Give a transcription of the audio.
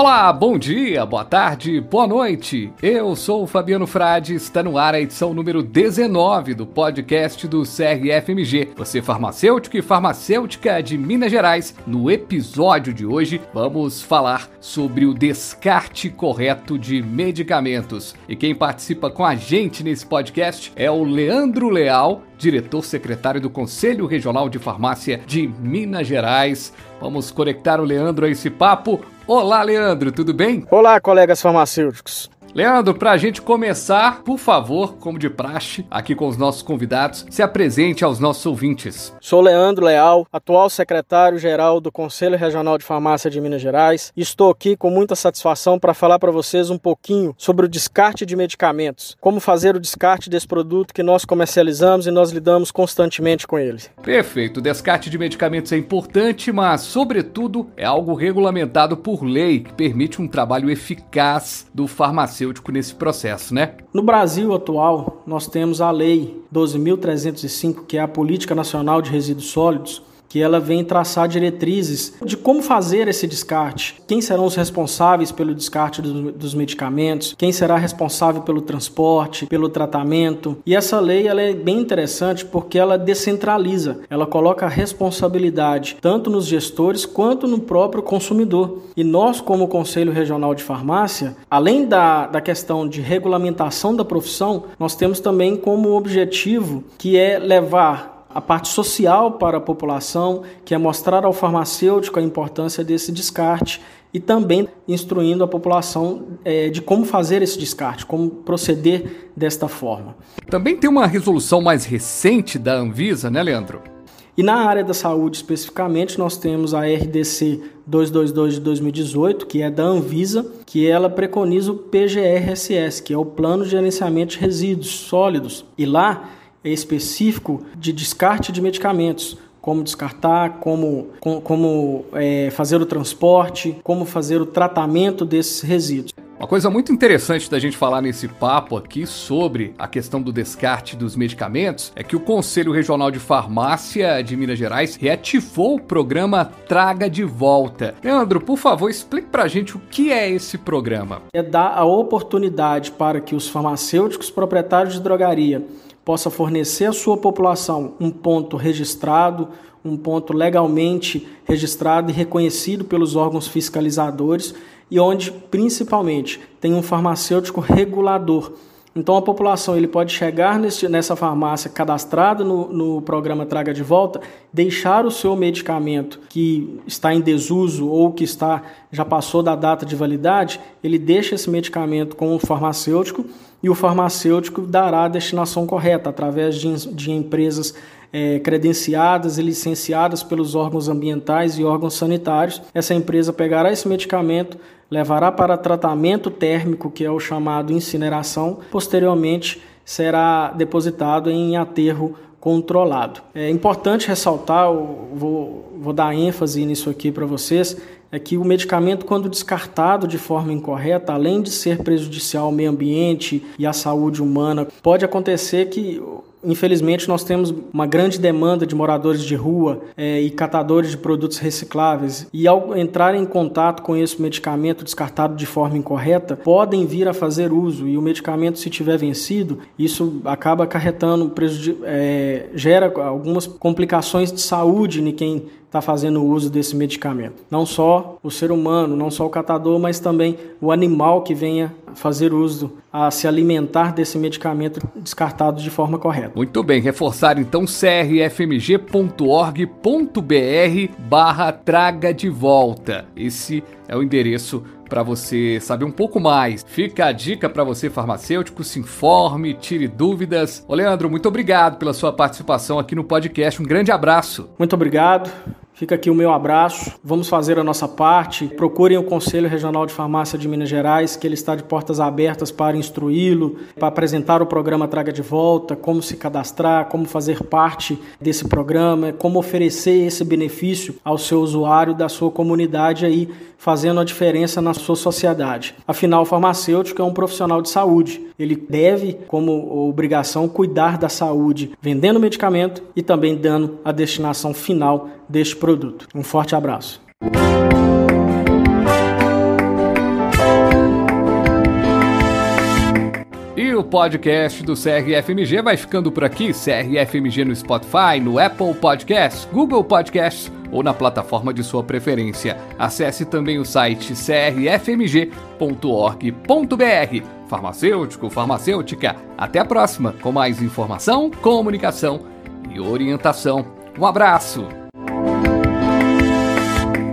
Olá, bom dia, boa tarde, boa noite. Eu sou o Fabiano Frade, está no ar a edição número 19 do podcast do CRFMG. Você farmacêutico e farmacêutica de Minas Gerais. No episódio de hoje, vamos falar sobre o descarte correto de medicamentos. E quem participa com a gente nesse podcast é o Leandro Leal, diretor secretário do Conselho Regional de Farmácia de Minas Gerais. Vamos conectar o Leandro a esse papo. Olá, Leandro, tudo bem? Olá, colegas farmacêuticos. Leandro, para a gente começar, por favor, como de praxe, aqui com os nossos convidados, se apresente aos nossos ouvintes. Sou Leandro Leal, atual secretário-geral do Conselho Regional de Farmácia de Minas Gerais. Estou aqui com muita satisfação para falar para vocês um pouquinho sobre o descarte de medicamentos, como fazer o descarte desse produto que nós comercializamos e nós lidamos constantemente com ele. Perfeito, o descarte de medicamentos é importante, mas, sobretudo, é algo regulamentado por lei que permite um trabalho eficaz do farmacêutico farmacêutico nesse processo, né? No Brasil atual, nós temos a Lei 12.305, que é a Política Nacional de Resíduos Sólidos, que ela vem traçar diretrizes de como fazer esse descarte, quem serão os responsáveis pelo descarte do, dos medicamentos, quem será responsável pelo transporte, pelo tratamento. E essa lei ela é bem interessante porque ela descentraliza, ela coloca a responsabilidade tanto nos gestores quanto no próprio consumidor. E nós, como Conselho Regional de Farmácia, além da, da questão de regulamentação da profissão, nós temos também como objetivo que é levar a parte social para a população, que é mostrar ao farmacêutico a importância desse descarte e também instruindo a população é, de como fazer esse descarte, como proceder desta forma. Também tem uma resolução mais recente da Anvisa, né, Leandro? E na área da saúde especificamente, nós temos a RDC 222 de 2018, que é da Anvisa, que ela preconiza o PGRSS, que é o Plano de Gerenciamento de Resíduos Sólidos. E lá específico de descarte de medicamentos, como descartar, como, como, é, fazer o transporte, como fazer o tratamento desses resíduos. Uma coisa muito interessante da gente falar nesse papo aqui sobre a questão do descarte dos medicamentos é que o Conselho Regional de Farmácia de Minas Gerais reativou o programa Traga de Volta. Leandro, por favor, explique pra gente o que é esse programa. É dar a oportunidade para que os farmacêuticos proprietários de drogaria possa fornecer à sua população um ponto registrado, um ponto legalmente registrado e reconhecido pelos órgãos fiscalizadores e onde principalmente tem um farmacêutico regulador. Então a população ele pode chegar nesse, nessa farmácia cadastrada no, no programa Traga de Volta, deixar o seu medicamento que está em desuso ou que está já passou da data de validade, ele deixa esse medicamento com o farmacêutico e o farmacêutico dará a destinação correta através de, de empresas é, credenciadas e licenciadas pelos órgãos ambientais e órgãos sanitários. Essa empresa pegará esse medicamento, levará para tratamento térmico, que é o chamado incineração, posteriormente será depositado em aterro controlado. É importante ressaltar, vou, vou dar ênfase nisso aqui para vocês, é que o medicamento, quando descartado de forma incorreta, além de ser prejudicial ao meio ambiente e à saúde humana, pode acontecer que Infelizmente, nós temos uma grande demanda de moradores de rua é, e catadores de produtos recicláveis, e ao entrar em contato com esse medicamento descartado de forma incorreta, podem vir a fazer uso, e o medicamento, se tiver vencido, isso acaba acarretando, é, gera algumas complicações de saúde em quem está fazendo uso desse medicamento. Não só o ser humano, não só o catador, mas também o animal que venha fazer uso, a se alimentar desse medicamento descartado de forma correta. Muito bem, reforçar então crfmg.org.br barra traga de volta. Esse é o endereço para você saber um pouco mais. Fica a dica para você farmacêutico, se informe, tire dúvidas. Ô Leandro, muito obrigado pela sua participação aqui no podcast. Um grande abraço. Muito obrigado. Fica aqui o meu abraço. Vamos fazer a nossa parte. Procurem o Conselho Regional de Farmácia de Minas Gerais, que ele está de portas abertas para instruí-lo, para apresentar o programa Traga de Volta, como se cadastrar, como fazer parte desse programa, como oferecer esse benefício ao seu usuário da sua comunidade aí, fazendo a diferença na sua sociedade. Afinal, o farmacêutico é um profissional de saúde. Ele deve, como obrigação, cuidar da saúde, vendendo medicamento e também dando a destinação final deste produto. Um forte abraço. E o podcast do CRFMG vai ficando por aqui. CRFMG no Spotify, no Apple Podcasts, Google Podcasts ou na plataforma de sua preferência. Acesse também o site crfmg.org.br. Farmacêutico, farmacêutica, até a próxima com mais informação, comunicação e orientação. Um abraço!